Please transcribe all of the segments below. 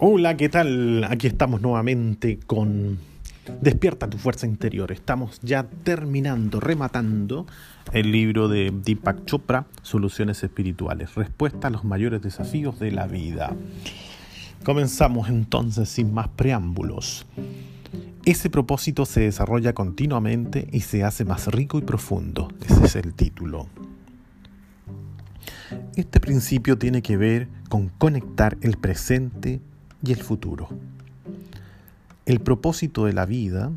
Hola, ¿qué tal? Aquí estamos nuevamente con Despierta tu fuerza interior. Estamos ya terminando, rematando el libro de Deepak Chopra, Soluciones Espirituales, respuesta a los mayores desafíos de la vida. Comenzamos entonces sin más preámbulos. Ese propósito se desarrolla continuamente y se hace más rico y profundo. Ese es el título. Este principio tiene que ver con conectar el presente y el futuro. El propósito de la vida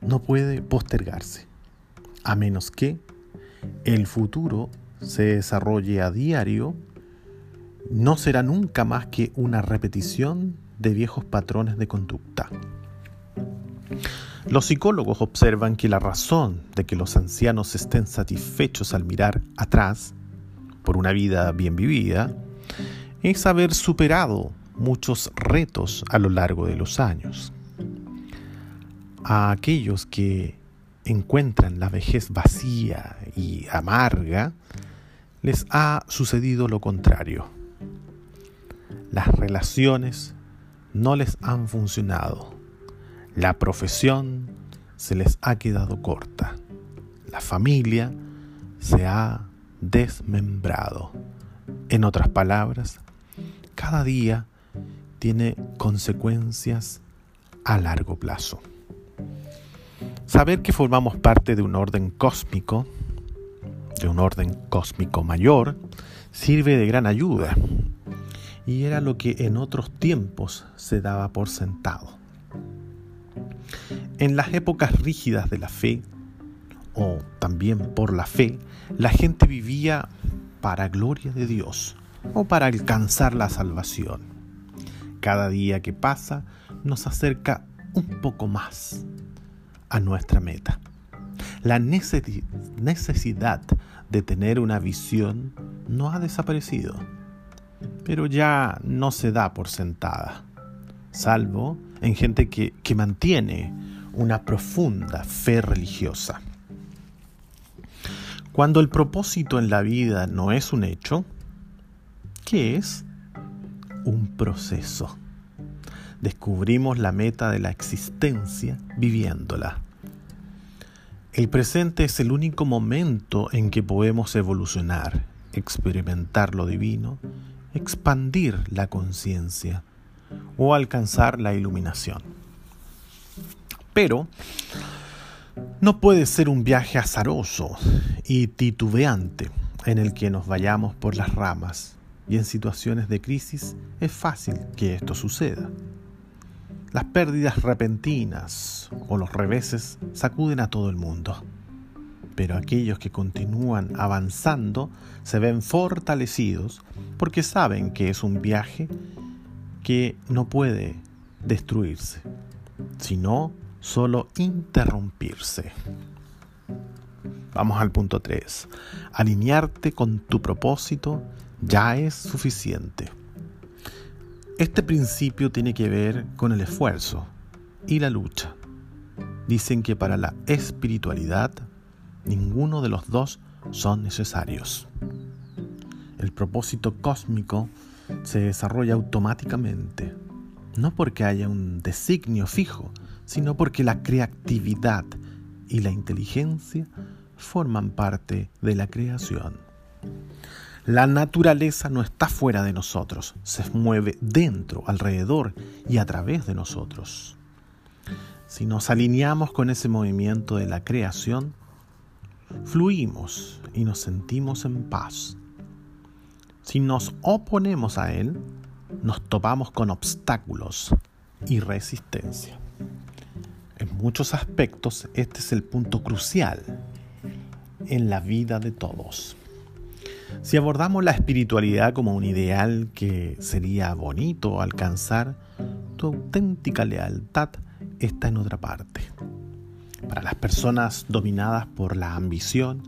no puede postergarse, a menos que el futuro se desarrolle a diario, no será nunca más que una repetición de viejos patrones de conducta. Los psicólogos observan que la razón de que los ancianos estén satisfechos al mirar atrás por una vida bien vivida es haber superado muchos retos a lo largo de los años. A aquellos que encuentran la vejez vacía y amarga, les ha sucedido lo contrario. Las relaciones no les han funcionado. La profesión se les ha quedado corta. La familia se ha desmembrado. En otras palabras, cada día tiene consecuencias a largo plazo. Saber que formamos parte de un orden cósmico, de un orden cósmico mayor, sirve de gran ayuda y era lo que en otros tiempos se daba por sentado. En las épocas rígidas de la fe, o también por la fe, la gente vivía para gloria de Dios o para alcanzar la salvación. Cada día que pasa nos acerca un poco más a nuestra meta. La necesidad de tener una visión no ha desaparecido, pero ya no se da por sentada, salvo en gente que, mantiene una profunda fe religiosa. Cuando el propósito en la vida no es un hecho, ¿qué es? Un proceso. Descubrimos la meta de la existencia viviéndola. El presente es el único momento en que podemos evolucionar, experimentar lo divino, expandir la conciencia o alcanzar la iluminación. Pero no puede ser un viaje azaroso y titubeante en el que nos vayamos por las ramas y en situaciones de crisis es fácil que esto suceda. Las pérdidas repentinas o los reveses sacuden a todo el mundo, pero aquellos que continúan avanzando se ven fortalecidos porque saben que es un viaje que no puede destruirse, sino solo interrumpirse. Vamos al punto 3. Alinearte con tu propósito ya es suficiente. Este principio tiene que ver con el esfuerzo y la lucha. Dicen que para la espiritualidad ninguno de los dos son necesarios. El propósito cósmico se desarrolla automáticamente, no porque haya un designio fijo, sino porque la creatividad y la inteligencia forman parte de la creación. La naturaleza no está fuera de nosotros, se mueve dentro, alrededor y a través de nosotros. Si nos alineamos con ese movimiento de la creación, fluimos y nos sentimos en paz. Si nos oponemos a él, nos topamos con obstáculos y resistencia. En muchos aspectos este es el punto crucial en la vida de todos. Si abordamos la espiritualidad como un ideal que sería bonito alcanzar, tu auténtica lealtad está en otra parte. Para las personas dominadas por la ambición,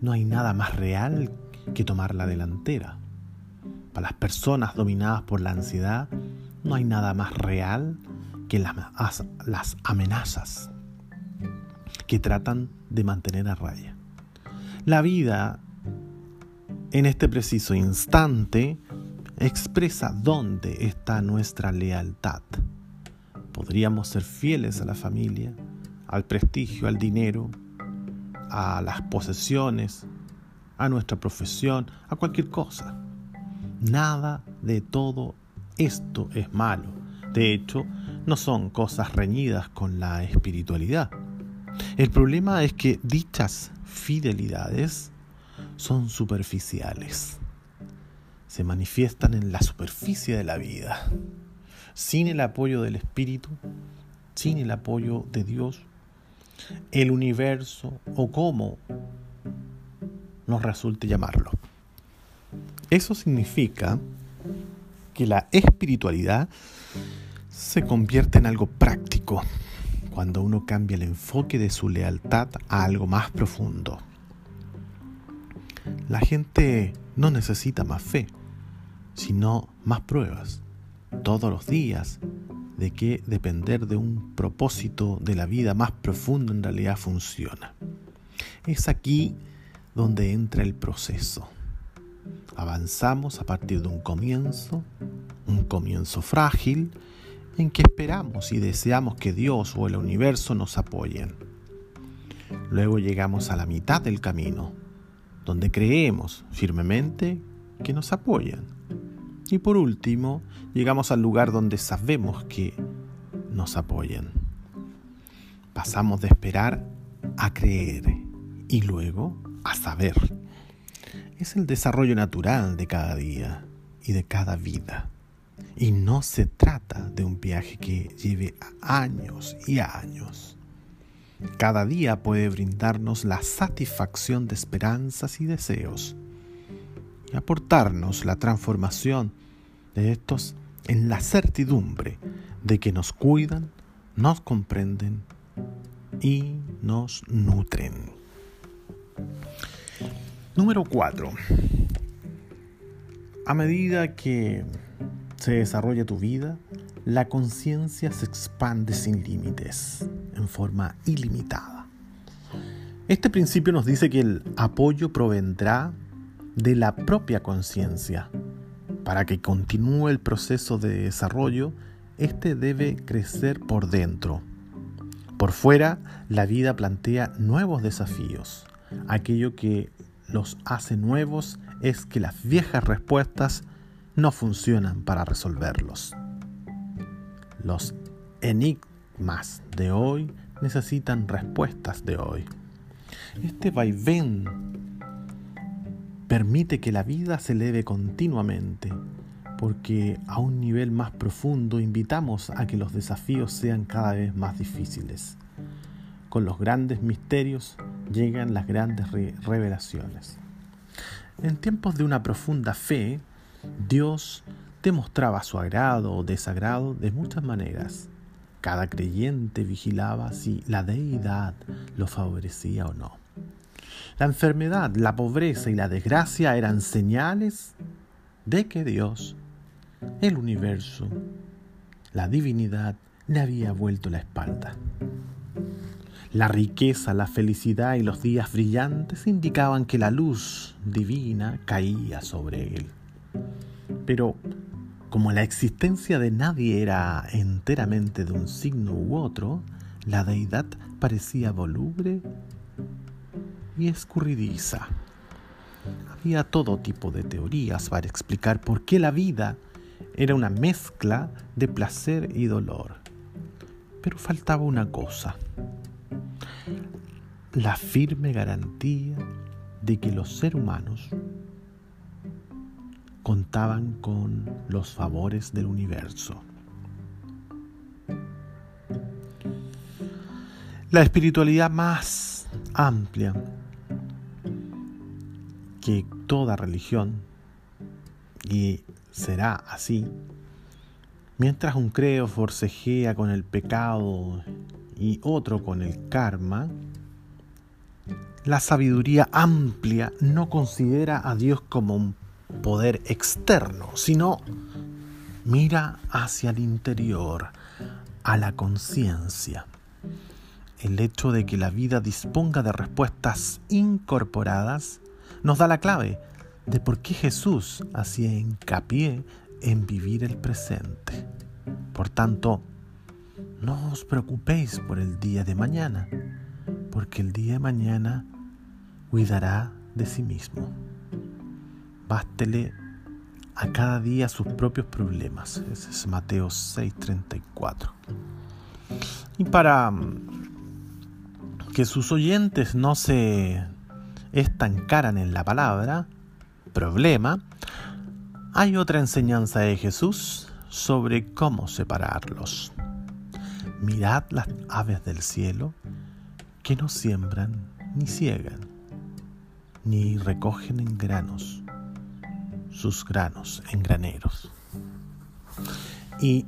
no hay nada más real que tomar la delantera. Para las personas dominadas por la ansiedad, no hay nada más real que las, amenazas que tratan de mantener a raya. La vida en este preciso instante expresa dónde está nuestra lealtad. Podríamos ser fieles a la familia, al prestigio, al dinero, a las posesiones, a nuestra profesión, a cualquier cosa. Nada de todo esto es malo. De hecho, no son cosas reñidas con la espiritualidad. El problema es que dichas fidelidades son superficiales. Se manifiestan en la superficie de la vida. Sin el apoyo del Espíritu, sin el apoyo de Dios, el universo o cómo nos resulte llamarlo. Eso significa que la espiritualidad se convierte en algo práctico cuando uno cambia el enfoque de su lealtad a algo más profundo. La gente no necesita más fe, sino más pruebas, todos los días, de que depender de un propósito de la vida más profundo en realidad funciona. Es aquí donde entra el proceso. Avanzamos a partir de un comienzo, un comienzo frágil, en que esperamos y deseamos que Dios o el universo nos apoyen. Luego llegamos a la mitad del camino, donde creemos firmemente que nos apoyan. Y por último, llegamos al lugar donde sabemos que nos apoyan. Pasamos de esperar a creer y luego a saber. Es el desarrollo natural de cada día y de cada vida. Y no se trata de un viaje que lleve años y años. Cada día puede brindarnos la satisfacción de esperanzas y deseos y aportarnos la transformación de estos en la certidumbre de que nos cuidan, nos comprenden y nos nutren. Número 4. A medida que se desarrolla tu vida, la conciencia se expande sin límites, en forma ilimitada. Este principio nos dice que el apoyo provendrá de la propia conciencia. Para que continúe el proceso de desarrollo, este debe crecer por dentro. Por fuera, la vida plantea nuevos desafíos. Aquello que los hace nuevos es que las viejas respuestas no funcionan para resolverlos. Los enigmas de hoy necesitan respuestas de hoy. Este vaivén permite que la vida se eleve continuamente, porque a un nivel más profundo invitamos a que los desafíos sean cada vez más difíciles. Con los grandes misterios llegan las grandes revelaciones. En tiempos de una profunda fe, Dios demostraba su agrado o desagrado de muchas maneras. Cada creyente vigilaba si la deidad lo favorecía o no. La enfermedad, la pobreza y la desgracia eran señales de que Dios, el universo, la divinidad le había vuelto la espalda. La riqueza, la felicidad y los días brillantes indicaban que la luz divina caía sobre él. Pero como la existencia de nadie era enteramente de un signo u otro, la deidad parecía voluble y escurridiza. Había todo tipo de teorías para explicar por qué la vida era una mezcla de placer y dolor. Pero faltaba una cosa, la firme garantía de que los seres humanos contaban con los favores del universo. La espiritualidad más amplia que toda religión, y será así, mientras un creo forcejea con el pecado y otro con el karma, la sabiduría amplia no considera a Dios como un poder externo, sino mira hacia el interior, a la conciencia. El hecho de que la vida disponga de respuestas incorporadas nos da la clave de por qué Jesús hacía hincapié en vivir el presente. Por tanto, no os preocupéis por el día de mañana, porque el día de mañana cuidará de sí mismo. Bástele a cada día sus propios problemas. Ese es Mateo 6:34. Y para que sus oyentes no se estancaran en la palabra problema, hay otra enseñanza de Jesús sobre cómo separarlos. Mirad las aves del cielo que no siembran ni ciegan, ni recogen en granos sus granos en graneros. Y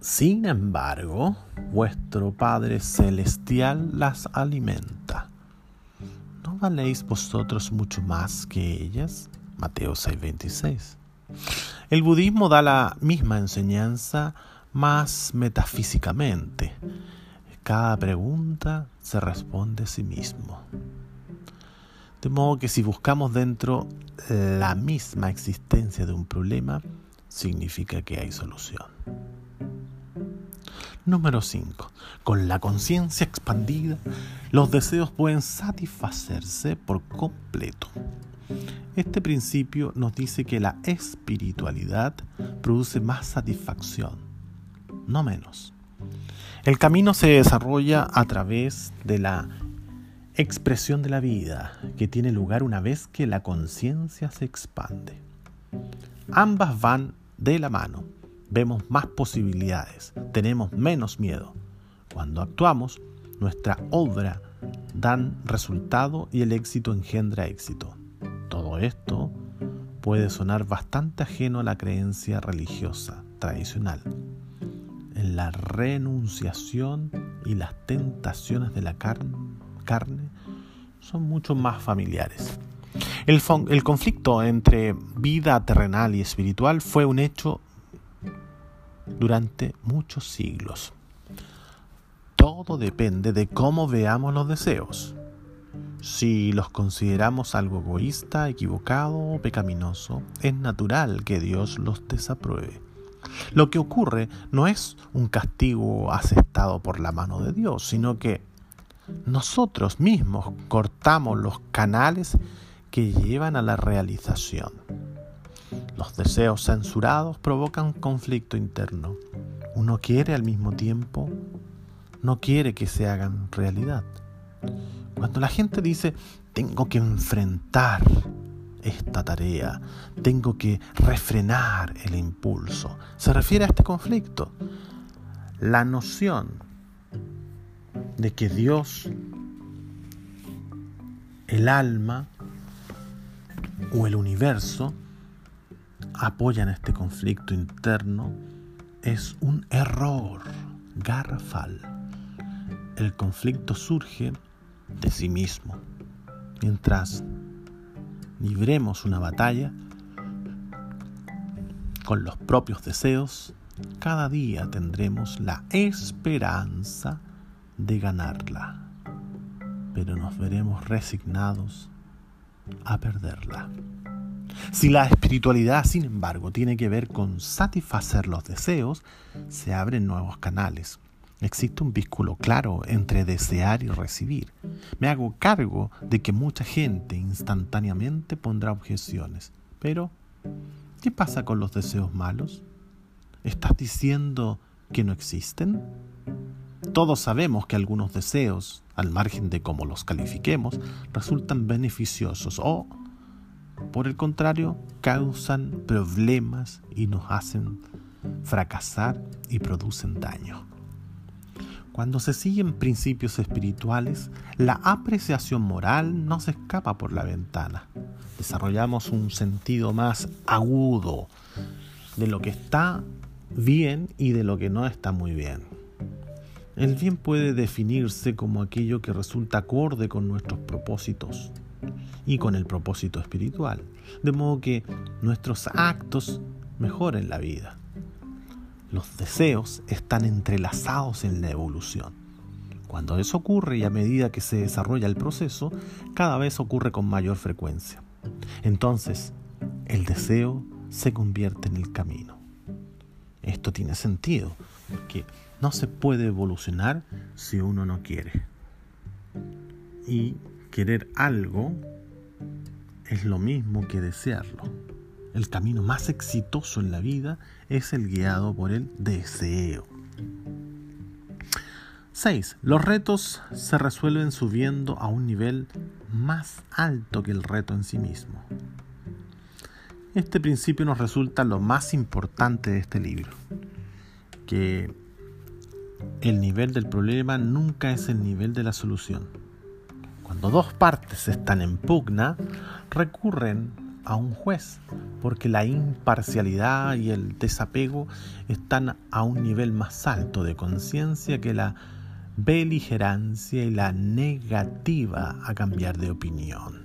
sin embargo, vuestro Padre Celestial las alimenta. ¿No valéis vosotros mucho más que ellas? Mateo 6:26. El budismo da la misma enseñanza más metafísicamente. Cada pregunta se responde a sí mismo. De modo que si buscamos dentro la misma existencia de un problema, significa que hay solución. Número 5. Con la conciencia expandida, los deseos pueden satisfacerse por completo. Este principio nos dice que la espiritualidad produce más satisfacción, no menos. El camino se desarrolla a través de la expresión de la vida que tiene lugar una vez que la conciencia se expande. Ambas van de la mano vemos más posibilidades, tenemos menos miedo. Cuando actuamos, nuestra obra dan resultado y el éxito engendra éxito. Todo esto puede sonar bastante ajeno a la creencia religiosa tradicional. En la renunciación y las tentaciones de la carne son mucho más familiares. El, conflicto entre vida terrenal y espiritual fue un hecho durante muchos siglos. Todo depende de cómo veamos los deseos. Si los consideramos algo egoísta, equivocado o pecaminoso, es natural que Dios los desapruebe. Lo que ocurre no es un castigo aceptado por la mano de Dios, sino que nosotros mismos cortamos los canales que llevan a la realización. Los deseos censurados provocan conflicto interno. Uno quiere al mismo tiempo, no quiere que se hagan realidad. Cuando la gente dice, tengo que enfrentar esta tarea, tengo que refrenar el impulso, se refiere a este conflicto. La noción de que Dios, el alma o el universo apoyan este conflicto interno es un error garrafal. El conflicto surge de sí mismo. Mientras libremos una batalla con los propios deseos, cada día tendremos la esperanza de ganarla, pero nos veremos resignados a perderla. Si la espiritualidad, sin embargo, tiene que ver con satisfacer los deseos, se abren nuevos canales. Existe un vínculo claro entre desear y recibir. Me hago cargo de que mucha gente instantáneamente pondrá objeciones. Pero, ¿qué pasa con los deseos malos? ¿Estás diciendo que no existen? Todos sabemos que algunos deseos, al margen de cómo los califiquemos, resultan beneficiosos o por el contrario, causan problemas y nos hacen fracasar y producen daño. Cuando se siguen principios espirituales, la apreciación moral no se escapa por la ventana. Desarrollamos un sentido más agudo de lo que está bien y de lo que no está muy bien. El bien puede definirse como aquello que resulta acorde con nuestros propósitos y con el propósito espiritual, de modo que nuestros actos mejoren la vida. Los deseos están entrelazados en la evolución. Cuando eso ocurre y a medida que se desarrolla el proceso, cada vez ocurre con mayor frecuencia. Entonces, el deseo se convierte en el camino. Esto tiene sentido, porque no se puede evolucionar si uno no quiere. Y querer algo es lo mismo que desearlo. El camino más exitoso en la vida es el guiado por el deseo. 6. Los retos se resuelven subiendo a un nivel más alto que el reto en sí mismo. Este principio nos resulta lo más importante de este libro, que el nivel del problema nunca es el nivel de la solución. Cuando dos partes están en pugna, recurren a un juez, porque la imparcialidad y el desapego están a un nivel más alto de conciencia que la beligerancia y la negativa a cambiar de opinión.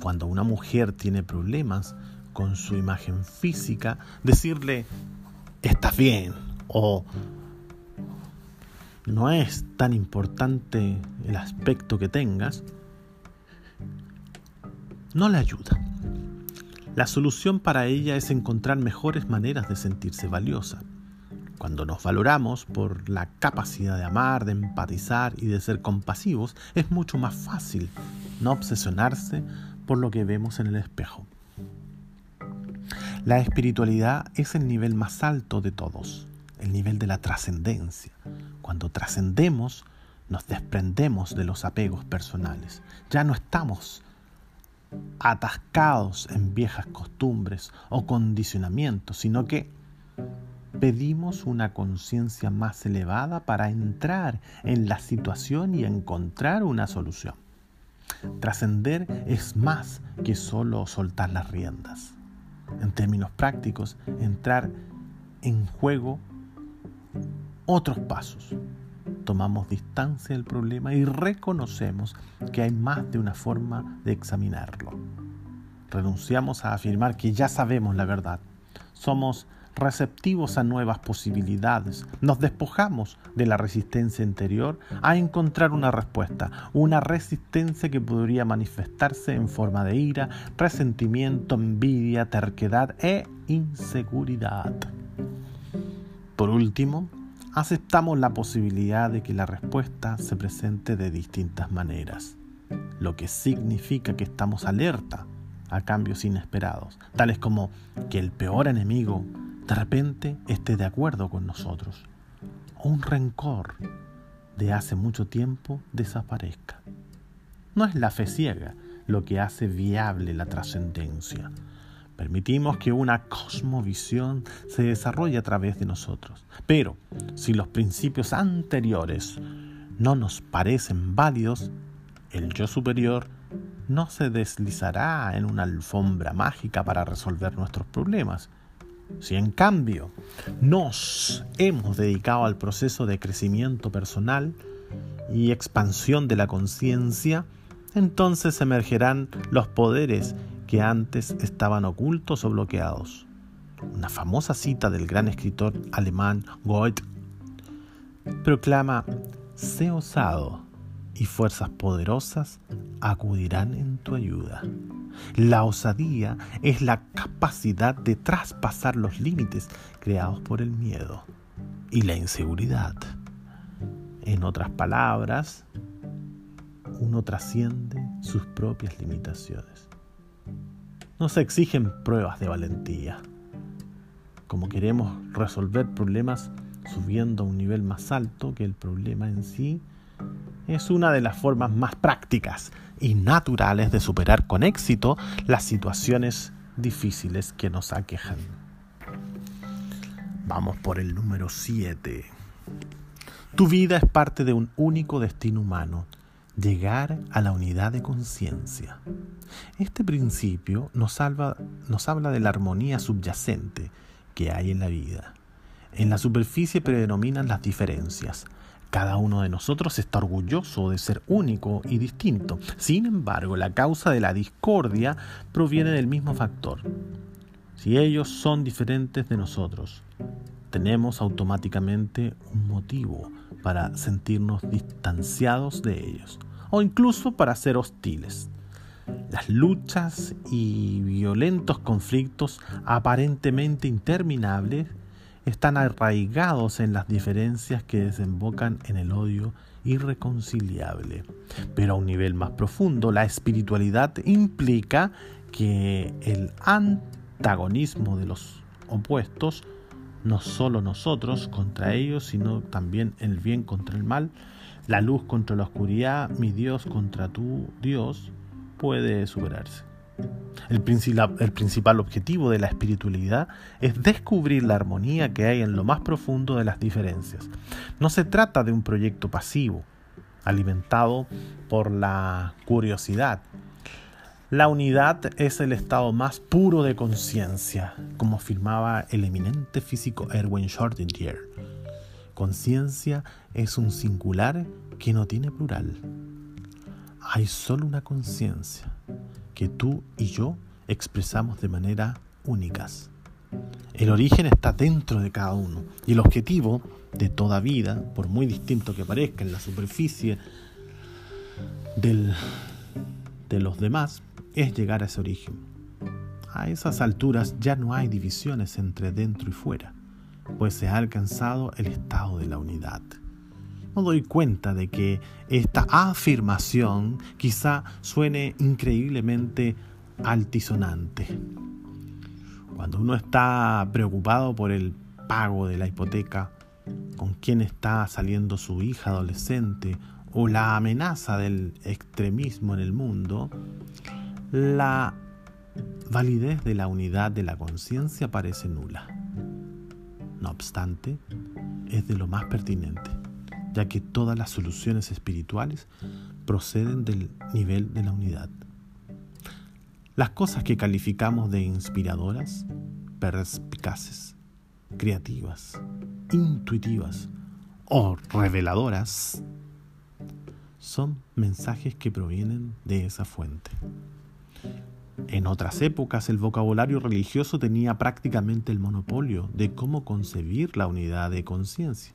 Cuando una mujer tiene problemas con su imagen física, decirle, estás bien o no es tan importante el aspecto que tengas, no le ayuda. La solución para ella es encontrar mejores maneras de sentirse valiosa. Cuando nos valoramos por la capacidad de amar, de empatizar y de ser compasivos, es mucho más fácil no obsesionarse por lo que vemos en el espejo. La espiritualidad es el nivel más alto de todos, el nivel de la trascendencia. Cuando trascendemos, nos desprendemos de los apegos personales. Ya no estamos atascados en viejas costumbres o condicionamientos, sino que pedimos una conciencia más elevada para entrar en la situación y encontrar una solución. Trascender es más que solo soltar las riendas. En términos prácticos, entrar en juego otros pasos. Tomamos distancia del problema y reconocemos que hay más de una forma de examinarlo. Renunciamos a afirmar que ya sabemos la verdad. Somos receptivos a nuevas posibilidades. Nos despojamos de la resistencia interior a encontrar una respuesta, una resistencia que podría manifestarse en forma de ira, resentimiento, envidia, terquedad e inseguridad. Por último, aceptamos la posibilidad de que la respuesta se presente de distintas maneras, lo que significa que estamos alerta a cambios inesperados, tales como que el peor enemigo de repente esté de acuerdo con nosotros o un rencor de hace mucho tiempo desaparezca. No es la fe ciega lo que hace viable la trascendencia. Permitimos que una cosmovisión se desarrolle a través de nosotros. Pero si los principios anteriores no nos parecen válidos, el yo superior no se deslizará en una alfombra mágica para resolver nuestros problemas, si en cambio nos hemos dedicado al proceso de crecimiento personal y expansión de la conciencia, entonces emergerán los poderes que antes estaban ocultos o bloqueados. Una famosa cita del gran escritor alemán Goethe proclama, sé osado y fuerzas poderosas acudirán en tu ayuda. La osadía es la capacidad de traspasar los límites creados por el miedo y la inseguridad. En otras palabras, uno trasciende sus propias limitaciones. No se exigen pruebas de valentía. Como queremos resolver problemas subiendo a un nivel más alto que el problema en sí, es una de las formas más prácticas y naturales de superar con éxito las situaciones difíciles que nos aquejan. Vamos por el número 7. Tu vida es parte de un único destino humano, llegar a la unidad de conciencia. Este principio nos, habla de la armonía subyacente que hay en la vida. En la superficie predominan las diferencias, cada uno de nosotros está orgulloso de ser único y distinto. Sin embargo, la causa de la discordia proviene del mismo factor. Si ellos son diferentes de nosotros, tenemos automáticamente un motivo para sentirnos distanciados de ellos o incluso para ser hostiles. Las luchas y violentos conflictos aparentemente interminables están arraigados en las diferencias que desembocan en el odio irreconciliable. Pero a un nivel más profundo, la espiritualidad implica que el antagonismo de los opuestos, no solo nosotros contra ellos, sino también el bien contra el mal, la luz contra la oscuridad, mi Dios contra tu Dios, puede superarse. El principal, objetivo de la espiritualidad es descubrir la armonía que hay en lo más profundo de las diferencias. No se trata de un proyecto pasivo, alimentado por la curiosidad. La unidad es el estado más puro de conciencia, como afirmaba el eminente físico Erwin Schrödinger. Conciencia es un singular que no tiene plural. Hay solo una conciencia que tú y yo expresamos de manera únicas. El origen está dentro de cada uno y el objetivo de toda vida, por muy distinto que parezca en la superficie del, de los demás, es llegar a ese origen. A esas alturas ya no hay divisiones entre dentro y fuera, pues se ha alcanzado el estado de la unidad. No doy cuenta de que esta afirmación quizá suene increíblemente altisonante. Cuando uno está preocupado por el pago de la hipoteca, con quién está saliendo su hija adolescente o la amenaza del extremismo en el mundo, la validez de la unidad de la conciencia parece nula. No obstante, es de lo más pertinente ya que todas las soluciones espirituales proceden del nivel de la unidad. Las cosas que calificamos de inspiradoras, perspicaces, creativas, intuitivas o reveladoras son mensajes que provienen de esa fuente. En otras épocas el vocabulario religioso tenía prácticamente el monopolio de cómo concebir la unidad de conciencia.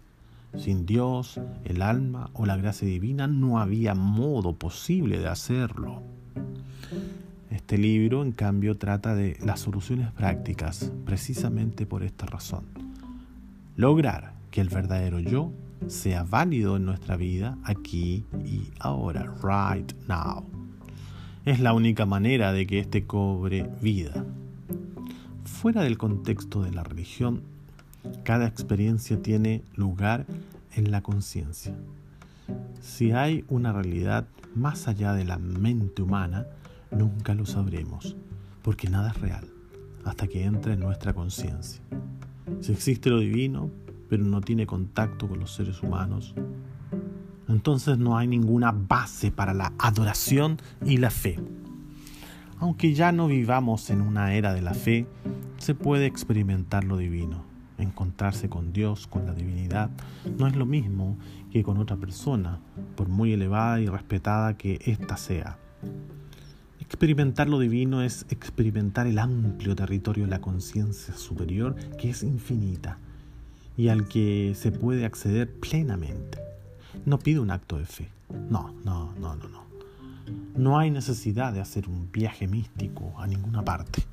Sin Dios, el alma o la gracia divina no había modo posible de hacerlo. Este libro, en cambio, trata de las soluciones prácticas, precisamente por esta razón. Lograr que el verdadero yo sea válido en nuestra vida aquí y ahora, right now. Es la única manera de que éste cobre vida. Fuera del contexto de la religión, cada experiencia tiene lugar en la conciencia. Si hay una realidad más allá de la mente humana, nunca lo sabremos, porque nada es real hasta que entre en nuestra conciencia. Si existe lo divino, pero no tiene contacto con los seres humanos, entonces no hay ninguna base para la adoración y la fe. Aunque ya no vivamos en una era de la fe, se puede experimentar lo divino encontrarse con Dios, con la divinidad, no es lo mismo que con otra persona, por muy elevada y respetada que ésta sea. Experimentar lo divino es experimentar el amplio territorio de la conciencia superior que es infinita y al que se puede acceder plenamente. No pide un acto de fe. No, no, no, no, no. No hay necesidad de hacer un viaje místico a ninguna parte.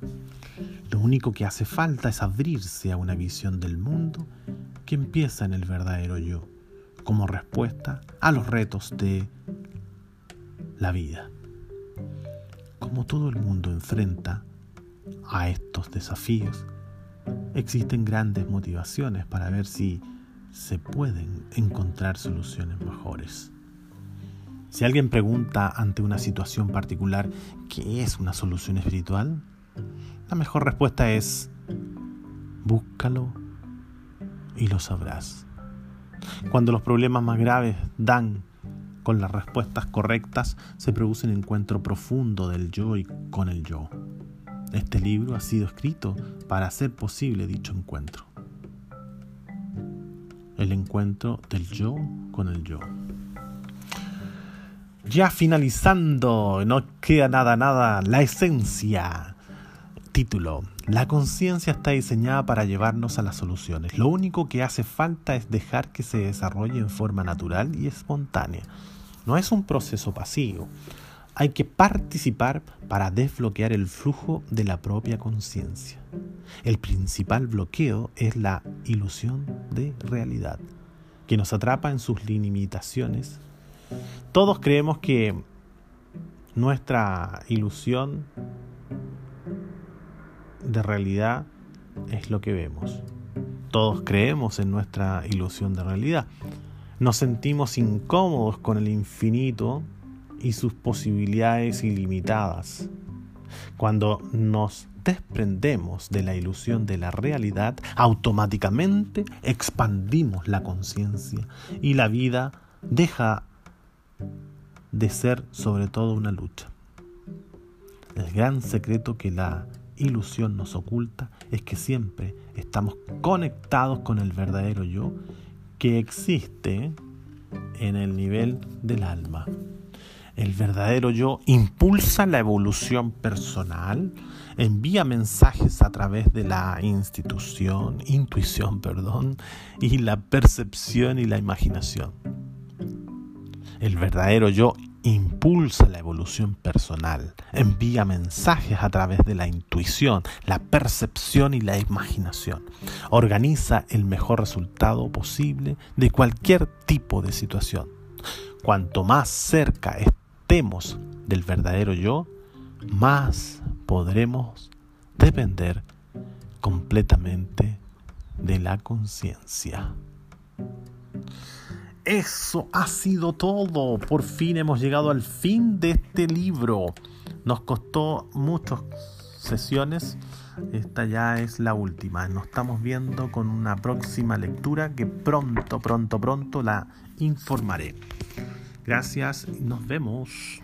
Lo único que hace falta es abrirse a una visión del mundo que empieza en el verdadero yo, como respuesta a los retos de la vida. Como todo el mundo enfrenta a estos desafíos, existen grandes motivaciones para ver si se pueden encontrar soluciones mejores. Si alguien pregunta ante una situación particular qué es una solución espiritual, la mejor respuesta es, búscalo y lo sabrás. Cuando los problemas más graves dan con las respuestas correctas, se produce un encuentro profundo del yo y con el yo. Este libro ha sido escrito para hacer posible dicho encuentro. El encuentro del yo con el yo. Ya finalizando, no queda nada, nada, la esencia Título. La conciencia está diseñada para llevarnos a las soluciones. Lo único que hace falta es dejar que se desarrolle en forma natural y espontánea. No es un proceso pasivo. Hay que participar para desbloquear el flujo de la propia conciencia. El principal bloqueo es la ilusión de realidad, que nos atrapa en sus limitaciones. Todos creemos que nuestra ilusión de realidad es lo que vemos. Todos creemos en nuestra ilusión de realidad. Nos sentimos incómodos con el infinito y sus posibilidades ilimitadas. Cuando nos desprendemos de la ilusión de la realidad, automáticamente expandimos la conciencia y la vida deja de ser sobre todo una lucha. El gran secreto que la ilusión nos oculta es que siempre estamos conectados con el verdadero yo que existe en el nivel del alma. El verdadero yo impulsa la evolución personal, envía mensajes a través de la institución, intuición, perdón, y la percepción y la imaginación. El verdadero yo impulsa la evolución personal, envía mensajes a través de la intuición, la percepción y la imaginación. Organiza el mejor resultado posible de cualquier tipo de situación. Cuanto más cerca del verdadero yo, más podremos depender completamente de la conciencia. Eso ha sido todo. Por fin hemos llegado al fin de este libro. Nos costó muchas sesiones. Esta ya es la última. Nos estamos viendo con una próxima lectura que pronto, pronto, pronto la informaré. Gracias, nos vemos.